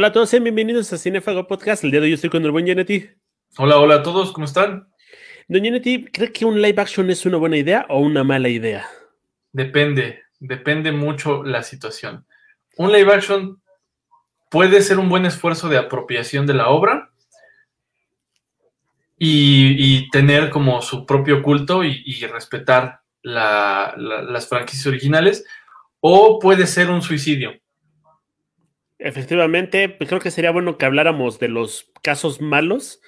Hola a todos, sean bienvenidos a Cinefago Podcast. El día de hoy estoy con el buen Genetti. Hola, hola a todos, ¿cómo están? Don Genetti, ¿cree que un live action es una buena idea o una mala idea? Depende, depende mucho la situación. Un live action puede ser un buen esfuerzo de apropiación de la obra y, tener como su propio culto y, respetar las franquicias originales, o puede ser un suicidio. Efectivamente, pues creo que sería bueno que habláramos de los casos malos.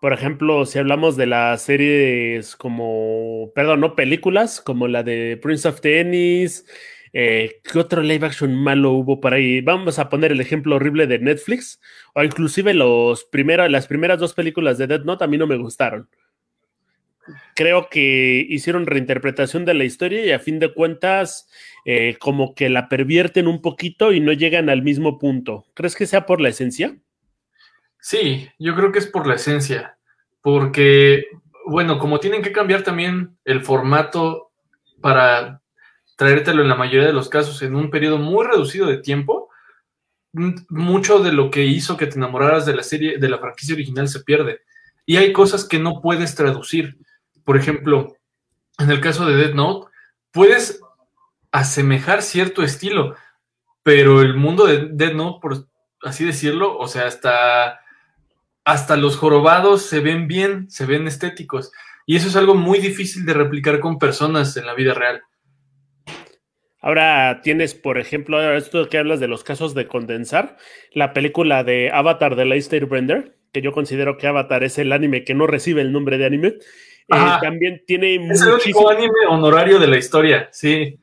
Por ejemplo, si hablamos de las series como, perdón, no películas, como la de Prince of Tennis, eh, ¿qué otro live action malo hubo por ahí? Vamos a poner el ejemplo horrible de Netflix, o inclusive los las primeras dos películas de Dead Note a mí no me gustaron creo que hicieron reinterpretación de la historia y a fin de cuentas eh, como que la pervierten un poquito y no llegan al mismo punto. ¿Crees que sea por la esencia? Sí, yo creo que es por la esencia, porque, bueno, como tienen que cambiar también el formato para traértelo en la mayoría de los casos en un periodo muy reducido de tiempo, mucho de lo que hizo que te enamoraras de la serie, de la franquicia original se pierde. Y hay cosas que no puedes traducir por ejemplo, en el caso de Dead Note, puedes asemejar cierto estilo, pero el mundo de Dead Note, por así decirlo, o sea, hasta, hasta los jorobados se ven bien, se ven estéticos. Y eso es algo muy difícil de replicar con personas en la vida real. Ahora tienes, por ejemplo, esto que hablas de los casos de condensar, la película de Avatar de Leicester Brender, que yo considero que Avatar es el anime que no recibe el nombre de anime, eh, también tiene Es el único anime honorario de la historia, sí.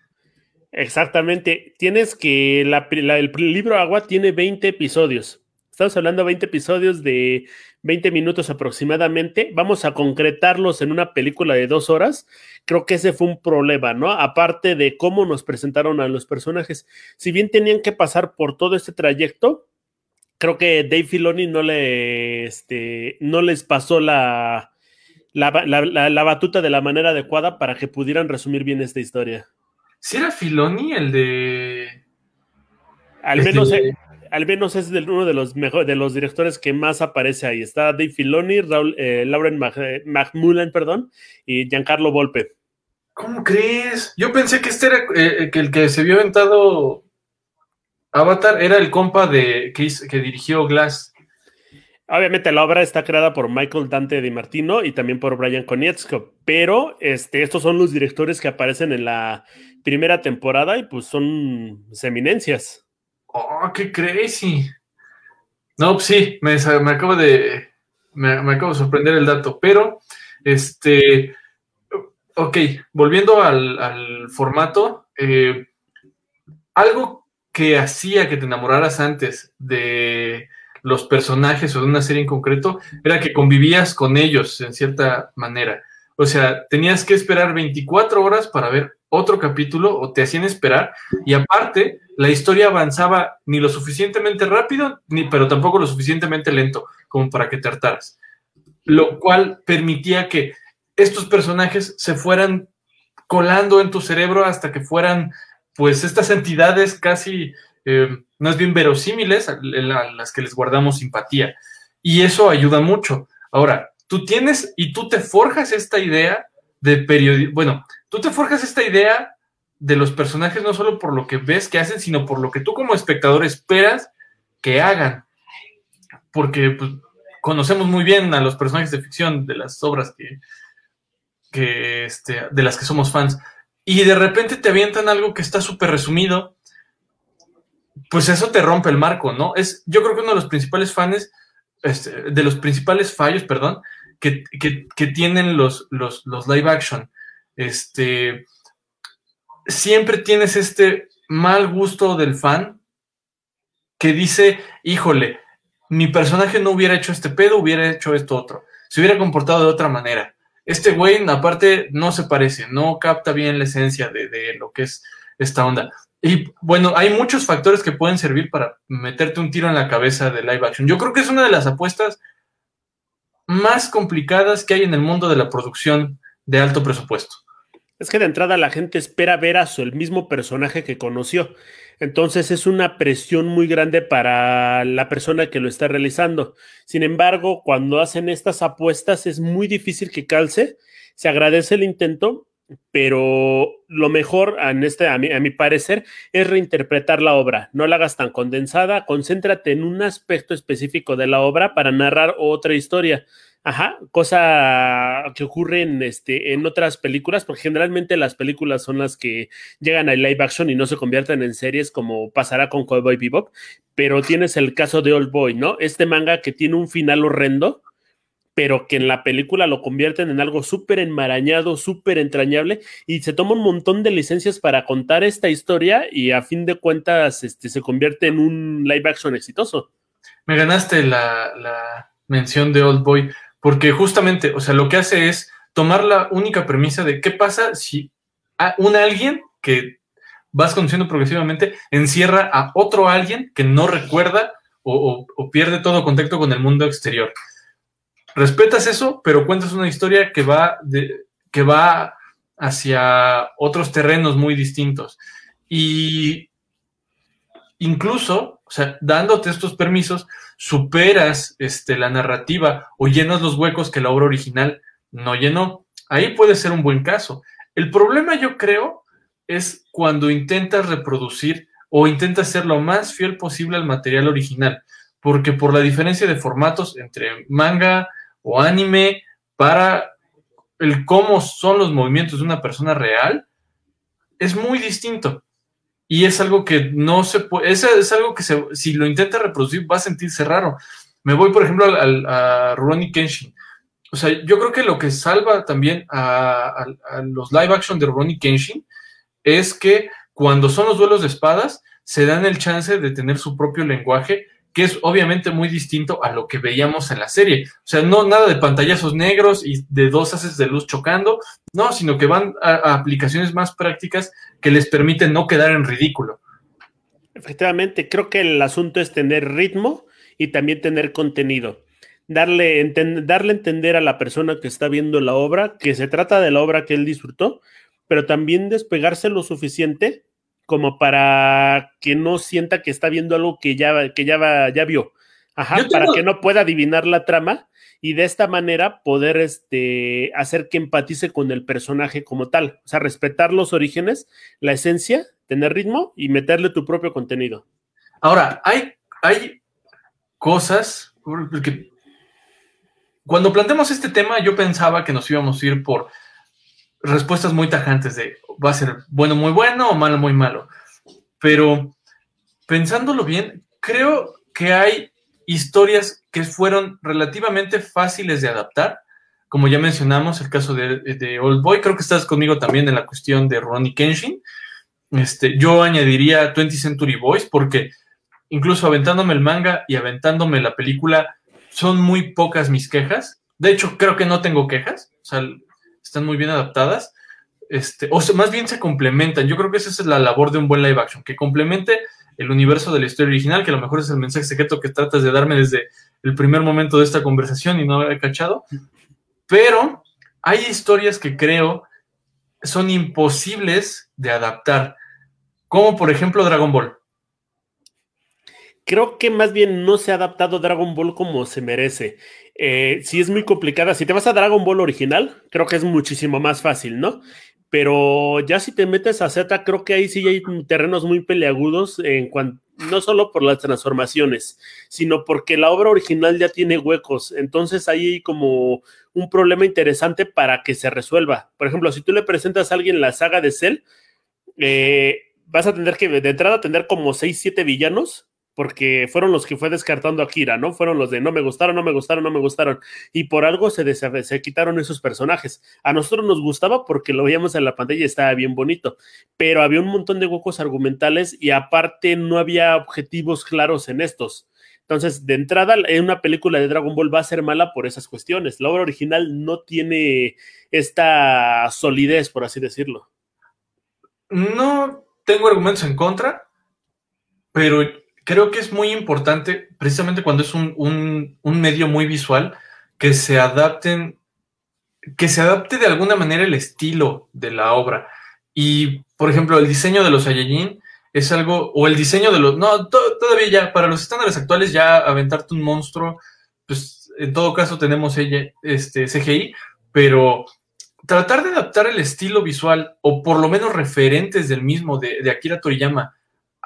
Exactamente. Tienes que el libro Agua tiene 20 episodios. Estamos hablando de 20 episodios de 20 minutos aproximadamente. Vamos a concretarlos en una película de dos horas. Creo que ese fue un problema, ¿no? Aparte de cómo nos presentaron a los personajes. Si bien tenían que pasar por todo este trayecto, creo que Dave Filoni no, le, este, no les pasó la, la, batuta de la manera adecuada para que pudieran resumir bien esta historia. Si era Filoni el de. Al menos, eh, al menos es uno de los mejores de los directores que más aparece ahí. Está Dave Filoni, Raúl, eh, Lauren eh, McMullen, perdón, y Giancarlo Volpe. ¿Cómo crees? Yo pensé que este era que el que se vio aventado Avatar era el compa de que, que dirigió Glass. Obviamente la obra está creada por Michael Dante Di Martino y también por Brian Konietzko, pero este, estos son los directores que aparecen en la primera temporada y pues son eminencias. Oh, qué crazy. No, pues sí, me, acabo de me, acabo de sorprender el dato, pero este, ok, volviendo al, formato, eh, algo que hacía que te enamoraras antes de los personajes o de una serie en concreto, era que convivías con ellos en cierta manera. O sea, tenías que esperar 24 horas para ver otro capítulo o te hacían esperar y aparte la historia avanzaba ni lo suficientemente rápido, ni, pero tampoco lo suficientemente lento como para que te hartaras. Lo cual permitía que estos personajes se fueran colando en tu cerebro hasta que fueran pues estas entidades casi eh, más bien verosímiles a, las que les guardamos simpatía. Y eso ayuda mucho. Ahora, tú tienes y tú te forjas esta idea de periodismo, bueno, tú te forjas esta idea de los personajes no solo por lo que ves que hacen, sino por lo que tú como espectador esperas que hagan. Porque pues, conocemos muy bien a los personajes de ficción de las obras que, que este, de las que somos fans. Y de repente te avientan algo que está súper resumido pues eso te rompe el marco, ¿no? Es, yo creo que uno de los principales fans, este, de los principales fallos, perdón, que, tienen los, los, live action. Este, siempre tienes este mal gusto del fan que dice, híjole, mi personaje no hubiera hecho este pedo, hubiera hecho esto otro, se hubiera comportado de otra manera. Este güey, aparte, no se parece, no capta bien la esencia de, de lo que es esta onda. Y bueno, hay muchos factores que pueden servir para meterte un tiro en la cabeza de live action. Yo creo que es una de las apuestas más complicadas que hay en el mundo de la producción de alto presupuesto. Es que de entrada la gente espera ver a su el mismo personaje que conoció. Entonces es una presión muy grande para la persona que lo está realizando. Sin embargo, cuando hacen estas apuestas es muy difícil que calce. Se agradece el intento, pero lo mejor en este, a mi, a mi parecer es reinterpretar la obra. No la hagas tan condensada, concéntrate en un aspecto específico de la obra para narrar otra historia. Ajá, cosa que ocurre en, este, en otras películas, porque generalmente las películas son las que llegan a live action y no se convierten en series como pasará con Cowboy Bebop, pero tienes el caso de Old Boy, ¿no? Este manga que tiene un final horrendo, pero que en la película lo convierten en algo súper enmarañado, súper entrañable, y se toma un montón de licencias para contar esta historia y a fin de cuentas este, se convierte en un live action exitoso. Me ganaste la, la mención de Old Boy porque justamente, o sea, lo que hace es tomar la única premisa de qué pasa si un alguien que vas conociendo progresivamente encierra a otro alguien que no recuerda o, pierde todo contacto con el mundo exterior. Respetas eso, pero cuentas una historia que va, de, que va hacia otros terrenos muy distintos. Y incluso, o sea, dándote estos permisos, superas este, la narrativa o llenas los huecos que la obra original no llenó. Ahí puede ser un buen caso. El problema, yo creo, es cuando intentas reproducir o intentas ser lo más fiel posible al material original, porque por la diferencia de formatos entre manga o anime para el cómo son los movimientos de una persona real, es muy distinto. Y es algo que no se puede, es, es algo que se, si lo intenta reproducir va a sentirse raro. Me voy, por ejemplo, al, a Ronnie Kenshin. O sea, yo creo que lo que salva también a, a, los live action de Ronnie Kenshin es que cuando son los duelos de espadas, se dan el chance de tener su propio lenguaje que es obviamente muy distinto a lo que veíamos en la serie. O sea, no nada de pantallazos negros y de dos haces de luz chocando, no, sino que van a, aplicaciones más prácticas que les permiten no quedar en ridículo. Efectivamente, creo que el asunto es tener ritmo y también tener contenido. Darle, darle entender a la persona que está viendo la obra que se trata de la obra que él disfrutó, pero también despegarse lo suficiente como para que no sienta que está viendo algo que ya, que ya, ya vio. Ajá, para que no pueda adivinar la trama y de esta manera poder este, hacer que empatice con el personaje como tal. O sea, respetar los orígenes, la esencia, tener ritmo y meterle tu propio contenido. Ahora, hay, hay cosas, cuando planteamos este tema yo pensaba que nos íbamos a ir por respuestas muy tajantes de va a ser bueno muy bueno o malo muy malo. Pero pensándolo bien, creo que hay historias que fueron relativamente fáciles de adaptar. Como ya mencionamos, el caso de, Old Boy, creo que estás conmigo también en la cuestión de Ronnie Kenshin. Este, yo añadiría 20 Century Boys porque incluso aventándome el manga y aventándome la película, son muy pocas mis quejas. De hecho, creo que no tengo quejas. O sea, están muy bien adaptadas. Este, o más bien se complementan. Yo creo que esa es la labor de un buen live action, que complemente el universo de la historia original, que a lo mejor es el mensaje secreto que tratas de darme desde el primer momento de esta conversación y no he cachado. Pero hay historias que creo son imposibles de adaptar, como por ejemplo Dragon Ball. Creo que más bien no se ha adaptado Dragon Ball como se merece. Eh, si es muy complicada. Si te vas a Dragon Ball original, creo que es muchísimo más fácil, ¿no? Pero ya si te metes a Z, creo que ahí sí hay terrenos muy peleagudos en cuanto no solo por las transformaciones, sino porque la obra original ya tiene huecos. Entonces ahí hay como un problema interesante para que se resuelva. Por ejemplo, si tú le presentas a alguien la saga de Cell, eh, vas a tener que de entrada tener como 6, 7 villanos porque fueron los que fue descartando a Kira, ¿no? Fueron los de no me gustaron, no me gustaron, no me gustaron. Y por algo se, se quitaron esos personajes. A nosotros nos gustaba porque lo veíamos en la pantalla y estaba bien bonito, pero había un montón de huecos argumentales y aparte no había objetivos claros en estos. Entonces, de entrada, en una película de Dragon Ball va a ser mala por esas cuestiones. La obra original no tiene esta solidez, por así decirlo. No tengo argumentos en contra, pero creo que es muy importante, precisamente cuando es un, medio muy visual, que se adapten, que se adapte de alguna manera el estilo de la obra. Y, por ejemplo, el diseño de los Saiyajin es algo, o el diseño de los, no, todavía ya, para los estándares actuales ya aventarte un monstruo, pues en todo caso tenemos este CGI, pero tratar de adaptar el estilo visual, o por lo menos referentes del mismo, de Akira Toriyama,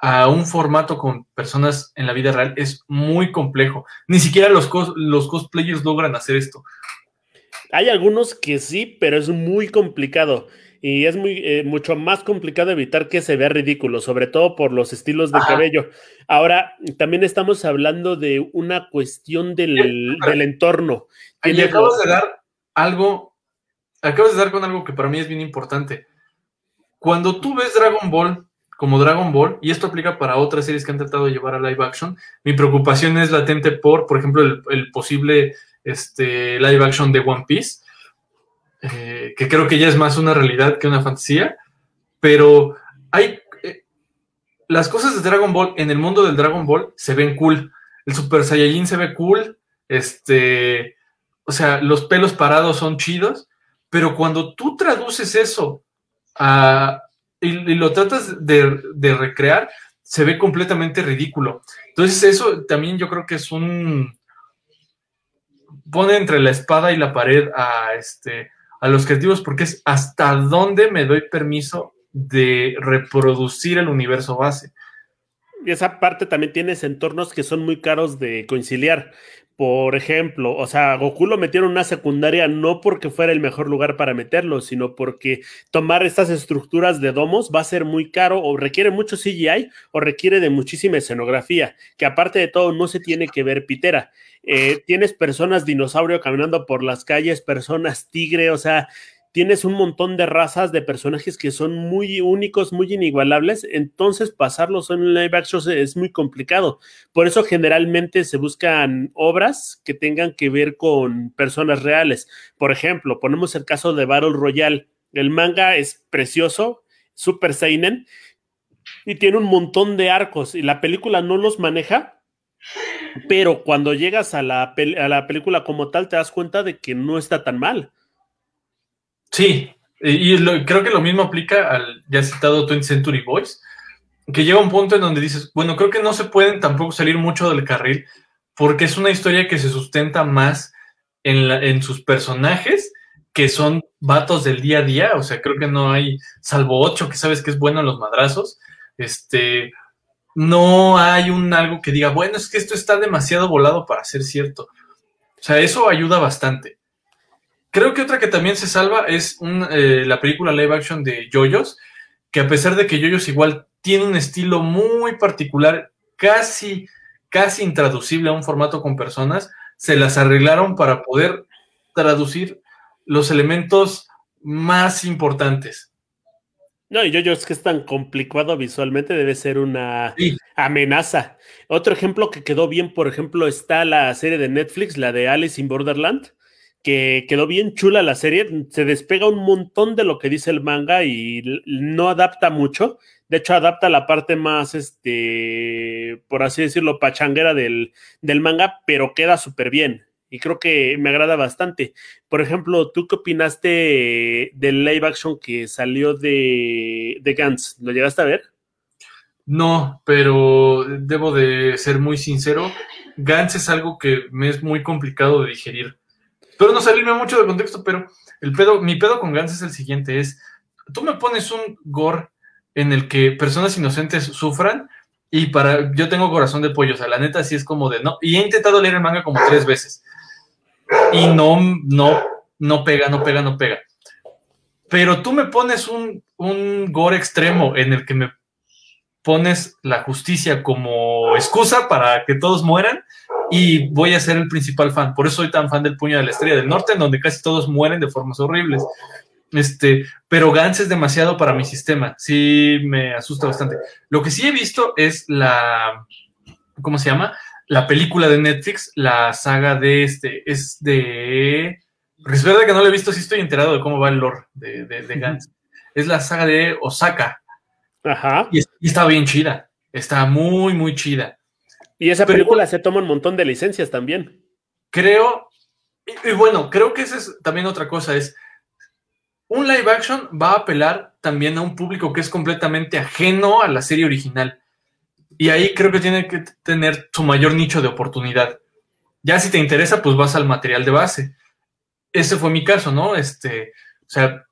a un formato con personas en la vida real es muy complejo. Ni siquiera los, los cosplayers logran hacer esto. Hay algunos que sí, pero es muy complicado. Y es muy, eh, mucho más complicado evitar que se vea ridículo, sobre todo por los estilos de cabello. Ahora, también estamos hablando de una cuestión del, del entorno. Y acabas de dar algo, acabas de dar con algo que para mí es bien importante. Cuando tú ves Dragon Ball, como Dragon Ball, y esto aplica para otras series que han tratado de llevar a live action, mi preocupación es latente por, por ejemplo, el, posible este, live action de One Piece, eh, que creo que ya es más una realidad que una fantasía, pero hay... Eh, las cosas de Dragon Ball en el mundo del Dragon Ball se ven cool. El Super Saiyajin se ve cool, este, o sea, los pelos parados son chidos, pero cuando tú traduces eso a, y, lo tratas de, recrear, se ve completamente ridículo. Entonces eso también yo creo que es un... pone entre la espada y la pared a, este, a los creativos porque es hasta dónde me doy permiso de reproducir el universo base. Y esa parte también tienes entornos que son muy caros de conciliar. Por ejemplo, o sea, Goku lo metieron en una secundaria no porque fuera el mejor lugar para meterlo, sino porque tomar estas estructuras de domos va a ser muy caro o requiere mucho CGI o requiere de muchísima escenografía, que aparte de todo no se tiene que ver pitera. Eh, tienes personas dinosaurio caminando por las calles, personas tigre, o sea, tienes un montón de razas de personajes que son muy únicos, muy inigualables, entonces pasarlos en live action es muy complicado. Por eso generalmente se buscan obras que tengan que ver con personas reales. Por ejemplo, ponemos el caso de Battle Royale. El manga es precioso, super seinen, y tiene un montón de arcos, y la película no los maneja, pero cuando llegas a la, a la película como tal, te das cuenta de que no está tan mal. Sí, y creo que lo mismo aplica al ya citado 20th Century Boys, que llega un punto en donde dices, bueno, creo que no se pueden tampoco salir mucho del carril, porque es una historia que se sustenta más en, en sus personajes, que son vatos del día a día, o sea, creo que no hay, salvo ocho, que sabes que es bueno en los madrazos, este, no hay un algo que diga, bueno, es que esto está demasiado volado para ser cierto. O sea, eso ayuda bastante. Creo que otra que también se salva es eh, la película live action de Yoyos, que a pesar de que Yoyos igual tiene un estilo muy particular, casi, casi intraducible a un formato con personas, se las arreglaron para poder traducir los elementos más importantes. No, y Yoyos que es tan complicado visualmente debe ser una amenaza. Otro ejemplo que quedó bien, por ejemplo, está la serie de Netflix, la de Alice in Borderland que quedó bien chula la serie, se despega un montón de lo que dice el manga y no adapta mucho, de hecho adapta la parte más, este, por así decirlo, pachanguera del, del manga, pero queda súper bien y creo que me agrada bastante. Por ejemplo, ¿tú qué opinaste del live action que salió de, de Gantz? ¿Lo llegaste a ver? No, pero debo de ser muy sincero, Gantz es algo que me es muy complicado de digerir pero no salirme mucho del contexto, pero el pedo, mi pedo con Gans es el siguiente, es, tú me pones un gore en el que personas inocentes sufran y para, yo tengo corazón de pollo, o sea, la neta sí es como de, no, y he intentado leer el manga como tres veces y no, no, no pega, no pega, no pega. Pero tú me pones un, un gore extremo en el que me pones la justicia como excusa para que todos mueran y voy a ser el principal fan. Por eso soy tan fan del Puño de la Estrella del Norte, en donde casi todos mueren de formas horribles. Este, pero Gans es demasiado para mi sistema. Sí, me asusta bastante. Lo que sí he visto es la, ¿cómo se llama? La película de Netflix, la saga de este, es de... es verdad que no la he visto, sí estoy enterado de cómo va el lore de, de, Gans. Es la saga de Osaka. Ajá. Y, y está bien chida. Está muy, muy chida. Y esa película se toma un montón de licencias también. Creo, y, bueno, creo que esa es también otra cosa, es un live action va a apelar también a un público que es completamente ajeno a la serie original. Y ahí creo que tiene que tener su mayor nicho de oportunidad. Ya si te interesa, pues vas al material de base. Ese fue mi caso, ¿no? Este, o sea,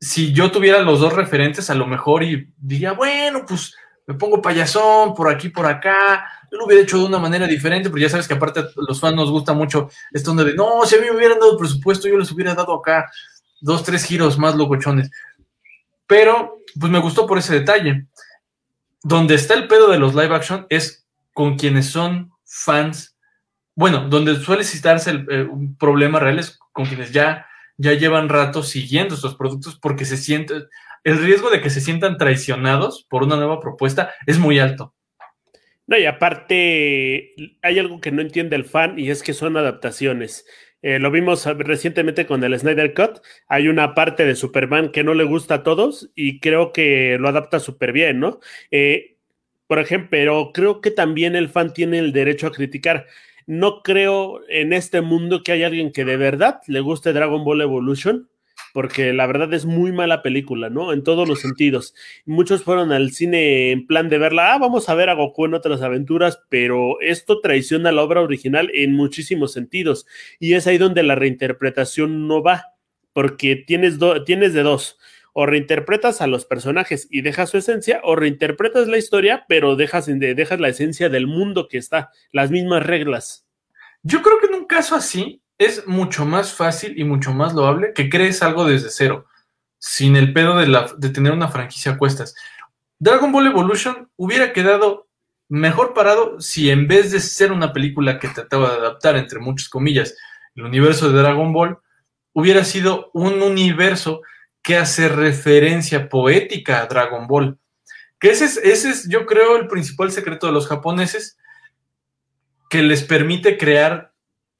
si yo tuviera los dos referentes, a lo mejor y diría, bueno, pues me pongo payasón por aquí, por acá. Yo lo hubiera hecho de una manera diferente, pero ya sabes que aparte a los fans nos gusta mucho esto donde de, no, si a mí me hubieran dado presupuesto, yo les hubiera dado acá dos, tres giros más locochones. Pero, pues me gustó por ese detalle. Donde está el pedo de los live action es con quienes son fans. Bueno, donde suele citarse eh, un problema real es con quienes ya, ya llevan rato siguiendo estos productos porque se sienten, el riesgo de que se sientan traicionados por una nueva propuesta es muy alto. No, y aparte hay algo que no entiende el fan y es que son adaptaciones. Eh, lo vimos recientemente con el Snyder Cut. Hay una parte de Superman que no le gusta a todos y creo que lo adapta súper bien, ¿no? Eh, por ejemplo, pero creo que también el fan tiene el derecho a criticar. No creo en este mundo que haya alguien que de verdad le guste Dragon Ball Evolution porque la verdad es muy mala película, ¿no? En todos los sentidos. Muchos fueron al cine en plan de verla, ah, vamos a ver a Goku en otras aventuras, pero esto traiciona la obra original en muchísimos sentidos. Y es ahí donde la reinterpretación no va, porque tienes, tienes de dos. O reinterpretas a los personajes y dejas su esencia, o reinterpretas la historia, pero dejas, dejas la esencia del mundo que está, las mismas reglas. Yo creo que en un caso así, es mucho más fácil y mucho más loable que crees algo desde cero, sin el pedo de, tener una franquicia a cuestas. Dragon Ball Evolution hubiera quedado mejor parado si en vez de ser una película que trataba de adaptar, entre muchas comillas, el universo de Dragon Ball, hubiera sido un universo que hace referencia poética a Dragon Ball. Que ese es, ese es, yo creo, el principal secreto de los japoneses, que les permite crear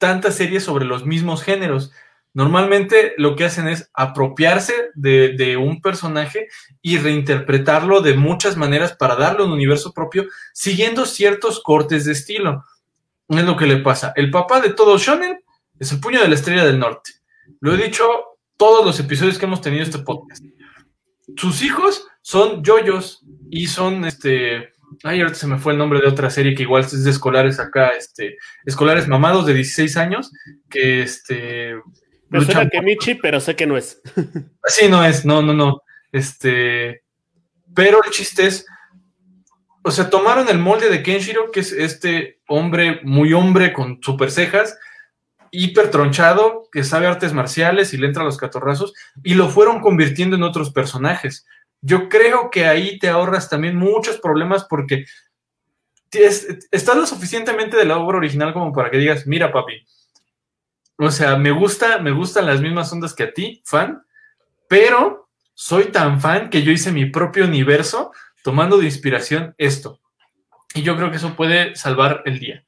tantas series sobre los mismos géneros. Normalmente lo que hacen es apropiarse de, un personaje y reinterpretarlo de muchas maneras para darle un universo propio, siguiendo ciertos cortes de estilo. Es lo que le pasa. El papá de todo shonen es el puño de la estrella del norte. Lo he dicho todos los episodios que hemos tenido este podcast. Sus hijos son yoyos y son este Ay, ahorita se me fue el nombre de otra serie que igual es de escolares acá, este, escolares mamados de 16 años, que este. Me suena que Michi, pero sé que no es. Sí, no es, no, no, no. Este. Pero el chiste es. O sea, tomaron el molde de Kenshiro, que es este hombre, muy hombre, con super cejas, hiper tronchado, que sabe artes marciales y le entra a los catorrazos, y lo fueron convirtiendo en otros personajes yo creo que ahí te ahorras también muchos problemas porque estás lo suficientemente de la obra original como para que digas, mira papi, o sea, me gusta, me gustan las mismas ondas que a ti, fan, pero soy tan fan que yo hice mi propio universo tomando de inspiración esto. Y yo creo que eso puede salvar el día.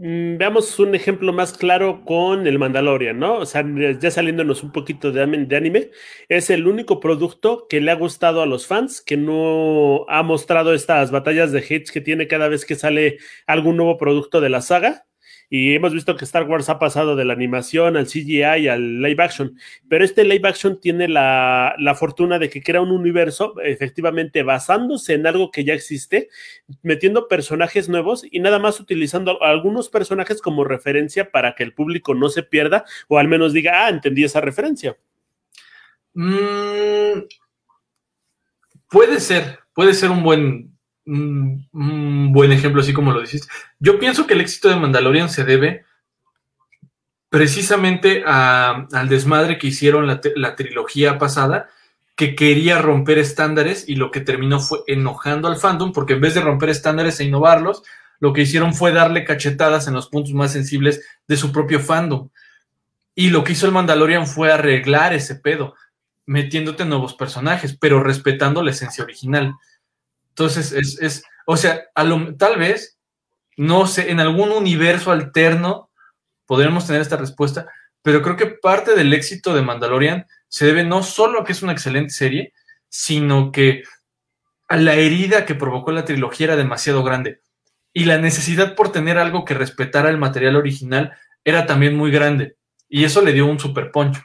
Mm, veamos un ejemplo más claro con el Mandalorian, ¿no? O sea, ya saliéndonos un poquito de, anime, es el único producto que le ha gustado a los fans, que no ha mostrado estas batallas de hits que tiene cada vez que sale algún nuevo producto de la saga. Y hemos visto que Star Wars ha pasado de la animación al CGI al live action, pero este live action tiene la, fortuna de que crea un universo efectivamente basándose en algo que ya existe, metiendo personajes nuevos y nada más utilizando algunos personajes como referencia para que el público no se pierda o al menos diga, ah, entendí esa referencia. Mm, puede ser, puede ser un buen, un, buen ejemplo, así como lo dices. Yo pienso que el éxito de Mandalorian se debe precisamente al desmadre que hicieron la, la, trilogía pasada, que quería romper estándares y lo que terminó fue enojando al fandom, porque en vez de romper estándares e innovarlos, lo que hicieron fue darle cachetadas en los puntos más sensibles de su propio fandom. Y lo que hizo el Mandalorian fue arreglar ese pedo, metiéndote nuevos personajes, pero respetando la esencia original. Entonces, es, es o sea, a lo, tal vez, no sé, en algún universo alterno podríamos tener esta respuesta, pero creo que parte del éxito de Mandalorian se debe no solo a que es una excelente serie, sino que a la herida que provocó la trilogía era demasiado grande. Y la necesidad por tener algo que respetara el material original era también muy grande. Y eso le dio un super poncho.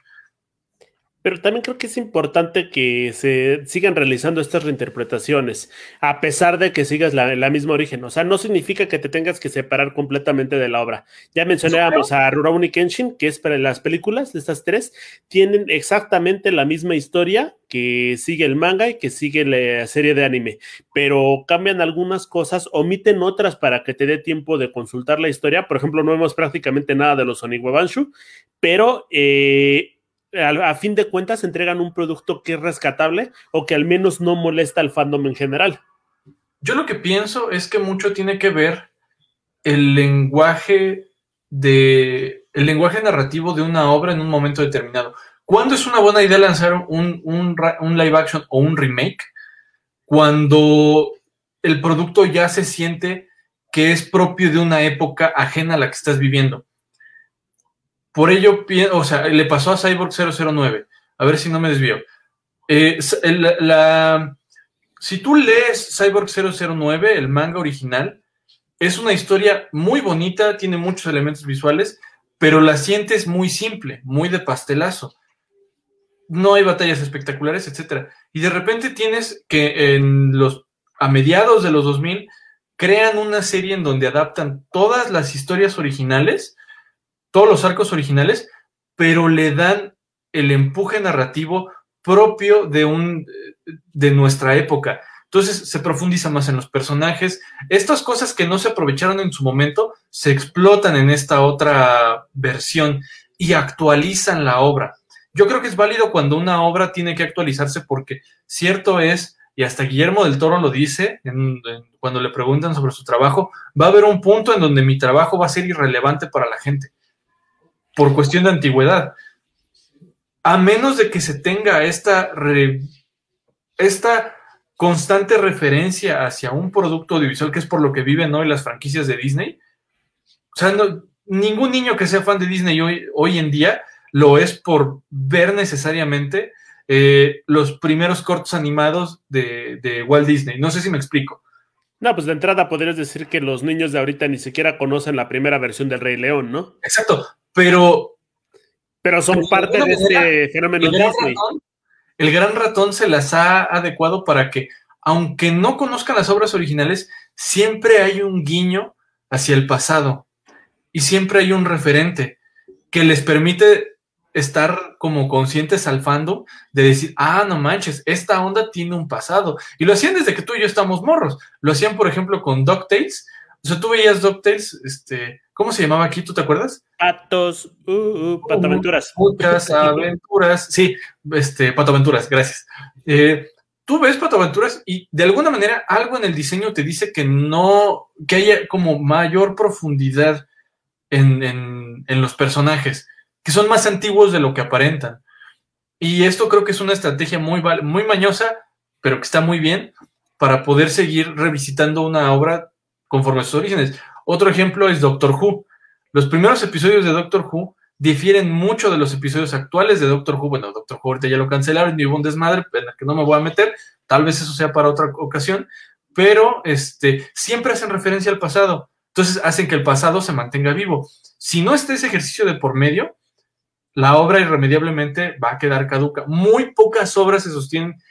Pero también creo que es importante que se sigan realizando estas reinterpretaciones, a pesar de que sigas la, misma origen. O sea, no significa que te tengas que separar completamente de la obra. Ya mencionábamos a Rurouni Kenshin, que es para las películas de estas tres, tienen exactamente la misma historia que sigue el manga y que sigue la serie de anime, pero cambian algunas cosas, omiten otras para que te dé tiempo de consultar la historia. Por ejemplo, no vemos prácticamente nada de los Oniwebanshu, pero eh, a, fin de cuentas entregan un producto que es rescatable o que al menos no molesta al fandom en general. Yo lo que pienso es que mucho tiene que ver el lenguaje de el lenguaje narrativo de una obra en un momento determinado. ¿Cuándo es una buena idea lanzar un, un live action o un remake? Cuando el producto ya se siente que es propio de una época ajena a la que estás viviendo. Por ello, o sea, le pasó a Cyborg 009. A ver si no me desvío. Eh, si tú lees Cyborg 009, el manga original, es una historia muy bonita, tiene muchos elementos visuales, pero la sientes muy simple, muy de pastelazo. No hay batallas espectaculares, etc. Y de repente tienes que en los, a mediados de los 2000 crean una serie en donde adaptan todas las historias originales todos los arcos originales, pero le dan el empuje narrativo propio de, un, de nuestra época. Entonces se profundiza más en los personajes. Estas cosas que no se aprovecharon en su momento se explotan en esta otra versión y actualizan la obra. Yo creo que es válido cuando una obra tiene que actualizarse porque cierto es, y hasta Guillermo del Toro lo dice cuando le preguntan sobre su trabajo, va a haber un punto en donde mi trabajo va a ser irrelevante para la gente por cuestión de antigüedad. A menos de que se tenga esta, esta constante referencia hacia un producto audiovisual, que es por lo que viven hoy las franquicias de Disney. O sea, ningún niño que sea fan de Disney hoy, hoy en día lo es por ver necesariamente eh, los primeros cortos animados de, de, Walt Disney. No sé si me explico. No, pues de entrada podrías decir que los niños de ahorita ni siquiera conocen la primera versión del Rey León, ¿no? Exacto, pero... Pero son parte de este fenómeno el gran, ratón, el gran ratón se las ha adecuado para que, aunque no conozcan las obras originales, siempre hay un guiño hacia el pasado y siempre hay un referente que les permite estar como conscientes al fandom de decir, ah, no manches, esta onda tiene un pasado. Y lo hacían desde que tú y yo estamos morros. Lo hacían, por ejemplo, con DuckTales. O sea, tú veías DuckTales, este, ¿Cómo se llamaba aquí? ¿Tú te acuerdas? Patos, uh, uh, patoaventuras. Muchas aventuras. Sí, este, patoaventuras, gracias. Eh, tú ves patoaventuras y de alguna manera algo en el diseño te dice que no, que haya como mayor profundidad en, en los personajes, que son más antiguos de lo que aparentan. Y esto creo que es una estrategia muy, muy mañosa, pero que está muy bien para poder seguir revisitando una obra conforme a sus orígenes. Otro ejemplo es Doctor Who. Los primeros episodios de Doctor Who difieren mucho de los episodios actuales de Doctor Who. Bueno, Doctor Who ahorita ya lo cancelaron y hubo un desmadre en el que no me voy a meter. Tal vez eso sea para otra ocasión, pero este, siempre hacen referencia al pasado. Entonces hacen que el pasado se mantenga vivo. Si no está ese ejercicio de por medio, la obra irremediablemente va a quedar caduca. Muy pocas obras se sostienen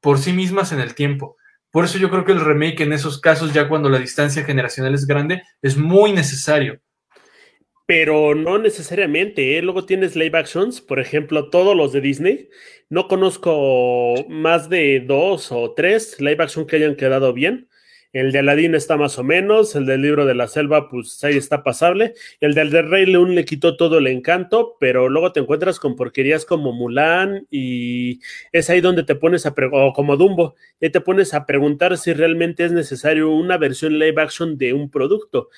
por sí mismas en el tiempo. Por eso yo creo que el remake en esos casos, ya cuando la distancia generacional es grande, es muy necesario. Pero no necesariamente, ¿eh? Luego tienes live actions, por ejemplo, todos los de Disney. No conozco más de dos o tres live action que hayan quedado bien. El de Aladdin está más o menos, el del libro de la selva, pues ahí está pasable. El del, Rey León le quitó todo el encanto, pero luego te encuentras con porquerías como Mulan y es ahí donde te pones a o como Dumbo, y te pones a preguntar si realmente es necesario una versión live action de un producto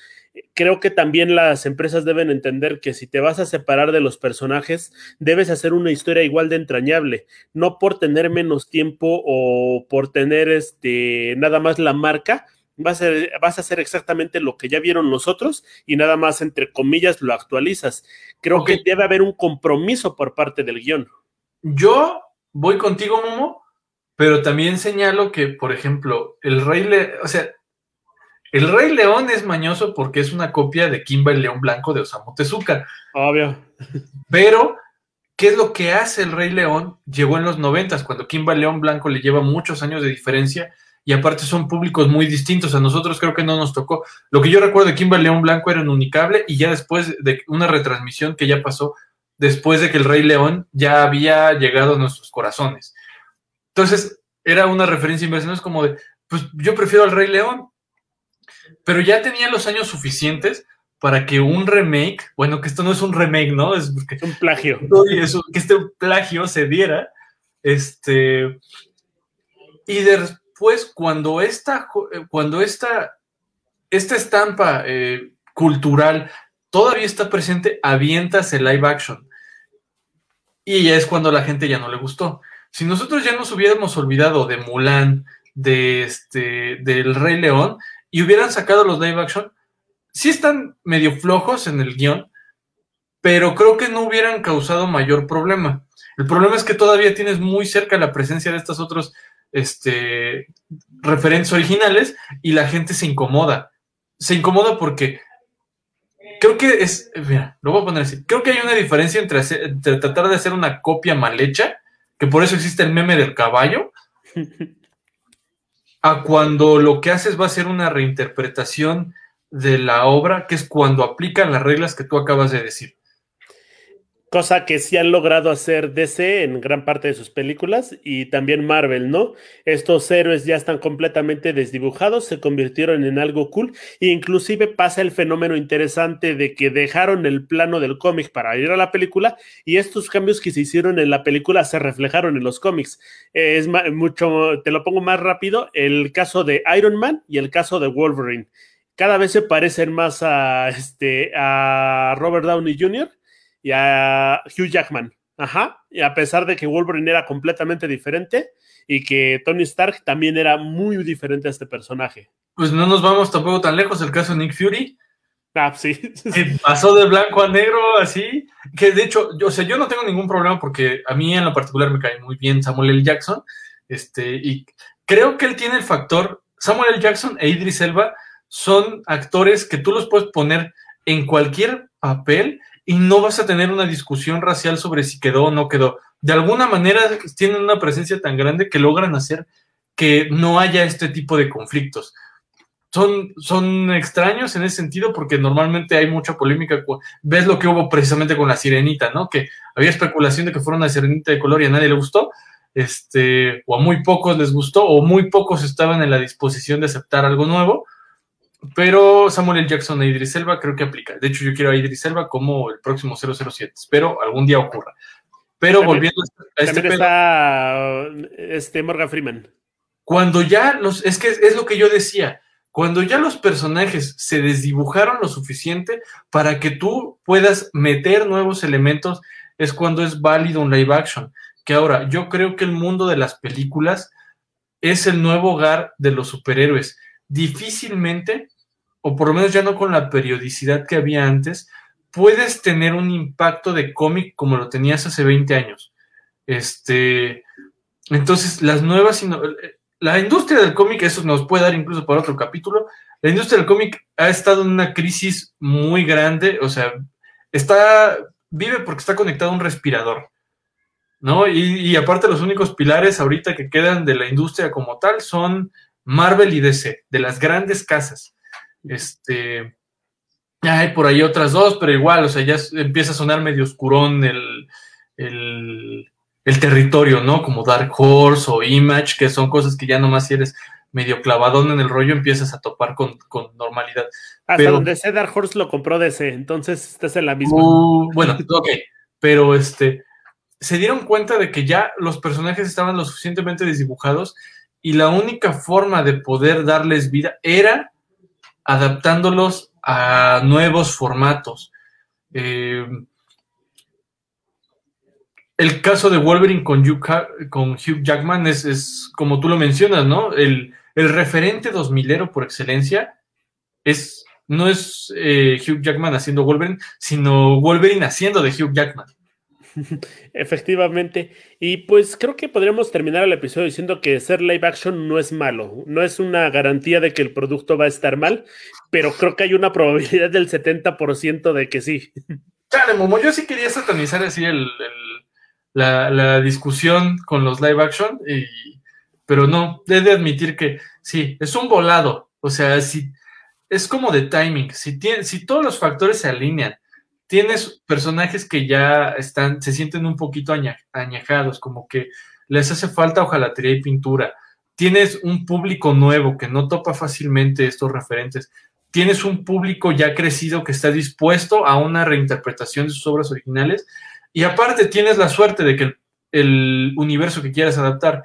creo que también las empresas deben entender que si te vas a separar de los personajes, debes hacer una historia igual de entrañable, no por tener menos tiempo o por tener este nada más la marca, vas a, vas a hacer exactamente lo que ya vieron nosotros y nada más entre comillas lo actualizas. Creo que debe haber un compromiso por parte del guion. Yo voy contigo, Momo, pero también señalo que, por ejemplo, el rey le, o sea, el Rey León es mañoso porque es una copia de Kimba el León Blanco de Osamu Tezuka. Obvio. Pero ¿qué es lo que hace el Rey León? Llegó en los noventas, cuando Kimba León Blanco le lleva muchos años de diferencia y aparte son públicos muy distintos. A nosotros creo que no nos tocó. Lo que yo recuerdo de Kimba León Blanco era un unicable y ya después de una retransmisión que ya pasó después de que el Rey León ya había llegado a nuestros corazones. Entonces, era una referencia inversa, es como de, pues yo prefiero al Rey León, pero ya tenía los años suficientes para que un remake, bueno, que esto no es un remake, ¿no? Es un plagio. que este plagio se diera, este, y después cuando esta, cuando esta, esta estampa eh, cultural todavía está presente, avientas el live action. Y es cuando la gente ya no le gustó. Si nosotros ya nos hubiéramos olvidado de Mulan, de este, del Rey León, y hubieran sacado los live action, sí están medio flojos en el guion, pero creo que no hubieran causado mayor problema. El problema es que todavía tienes muy cerca la presencia de estos otros este, referentes originales y la gente se incomoda. Se incomoda porque creo que es, mira, lo voy a poner así, creo que hay una diferencia entre tratar de hacer una copia mal hecha, que por eso existe el meme del caballo, a cuando lo que haces va a ser una reinterpretación de la obra, que es cuando aplican las reglas que tú acabas de decir cosa que sí han logrado hacer DC en gran parte de sus películas y también Marvel, ¿no? Estos héroes ya están completamente desdibujados, se convirtieron en algo cool e inclusive pasa el fenómeno interesante de que dejaron el plano del cómic para ir a la película y estos cambios que se hicieron en la película se reflejaron en los cómics. es mucho, te lo pongo más rápido, el caso de Iron Man y el caso de Wolverine. Cada vez se parecen más a, este, a Robert Downey Jr y a Hugh Jackman. Ajá. Y a pesar de que Wolverine era completamente diferente y que Tony Stark también era muy diferente a este personaje. Pues no nos vamos tampoco tan lejos. El caso de Nick Fury. Ah, sí. Que pasó de blanco a negro, así. Que de hecho, yo, o sea, yo no tengo ningún problema porque a mí en lo particular me cae muy bien Samuel L. Jackson. Este, y creo que él tiene el factor. Samuel L. Jackson e Idris Elba son actores que tú los puedes poner en cualquier papel y no vas a tener una discusión racial sobre si quedó o no quedó. De alguna manera tienen una presencia tan grande que logran hacer que no haya este tipo de conflictos. Son, son extraños en ese sentido porque normalmente hay mucha polémica. Ves lo que hubo precisamente con la sirenita, ¿no? Que había especulación de que fuera una sirenita de color y a nadie le gustó, este, o a muy pocos les gustó, o muy pocos estaban en la disposición de aceptar algo nuevo pero Samuel L. Jackson e Idris Elba creo que aplica. De hecho, yo quiero a Idris Elba como el próximo 007. Espero algún día ocurra. Pero volviendo a este está este Morgan Freeman. Cuando ya los. Es que es lo que yo decía. Cuando ya los personajes se desdibujaron lo suficiente para que tú puedas meter nuevos elementos, es cuando es válido un live action. Que ahora, yo creo que el mundo de las películas es el nuevo hogar de los superhéroes difícilmente, o por lo menos ya no con la periodicidad que había antes, puedes tener un impacto de cómic como lo tenías hace 20 años. Este, entonces, las nuevas, la industria del cómic, eso nos puede dar incluso para otro capítulo, la industria del cómic ha estado en una crisis muy grande, o sea, está, vive porque está conectado a un respirador, ¿no? Y, y aparte los únicos pilares ahorita que quedan de la industria como tal son Marvel y DC, de las grandes casas. Este, hay por ahí otras dos, pero igual, o sea, ya empieza a sonar medio oscurón el, el, territorio, ¿no? Como Dark Horse o Image, que son cosas que ya nomás si eres medio clavadón en el rollo, empiezas a topar con, normalidad. Hasta donde sé Dark Horse lo compró DC, entonces estás en la misma. Uh, bueno, ok, pero este, se dieron cuenta de que ya los personajes estaban lo suficientemente desdibujados y la única forma de poder darles vida era adaptándolos a nuevos formatos. Eh, el caso de Wolverine con Hugh, Jackman es, como tú lo mencionas, ¿no? El, referente dos milero por excelencia es, no es eh, Hugh Jackman haciendo Wolverine, sino Wolverine haciendo de Hugh Jackman. Efectivamente. Y pues creo que podríamos terminar el episodio diciendo que ser live action no es malo. No es una garantía de que el producto va a estar mal, pero creo que hay una probabilidad del 70% de que sí. Chale, Momo, yo sí quería satanizar así el, la, discusión con los live action, pero no, he de admitir que sí, es un volado. O sea, si, es como de timing. Si, si todos los factores se alinean, tienes personajes que ya están, se sienten un poquito añejados, como que les hace falta hojalatería y pintura. Tienes un público nuevo que no topa fácilmente estos referentes. Tienes un público ya crecido que está dispuesto a una reinterpretación de sus obras originales. Y aparte tienes la suerte de que el, universo que quieras adaptar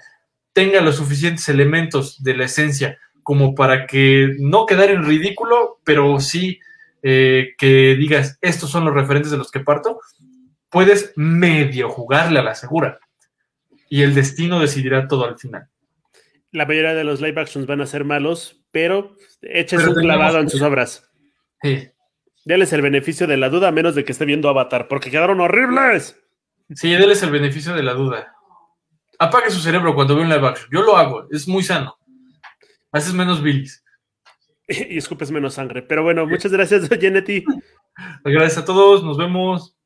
tenga los suficientes elementos de la esencia como para que no quedar en ridículo, pero sí eh, que digas, estos son los referentes de los que parto, puedes medio jugarle a la segura y el destino decidirá todo al final. La mayoría de los live actions van a ser malos, pero eches un clavado en sus obras. Sí. Déles el beneficio de la duda, a menos de que esté viendo Avatar, porque quedaron horribles. Sí, déles el beneficio de la duda. Apague su cerebro cuando ve un live action. Yo lo hago, es muy sano. Haces menos bilis. y escupes menos sangre. Pero bueno, muchas gracias, Genetti. Gracias a todos, nos vemos.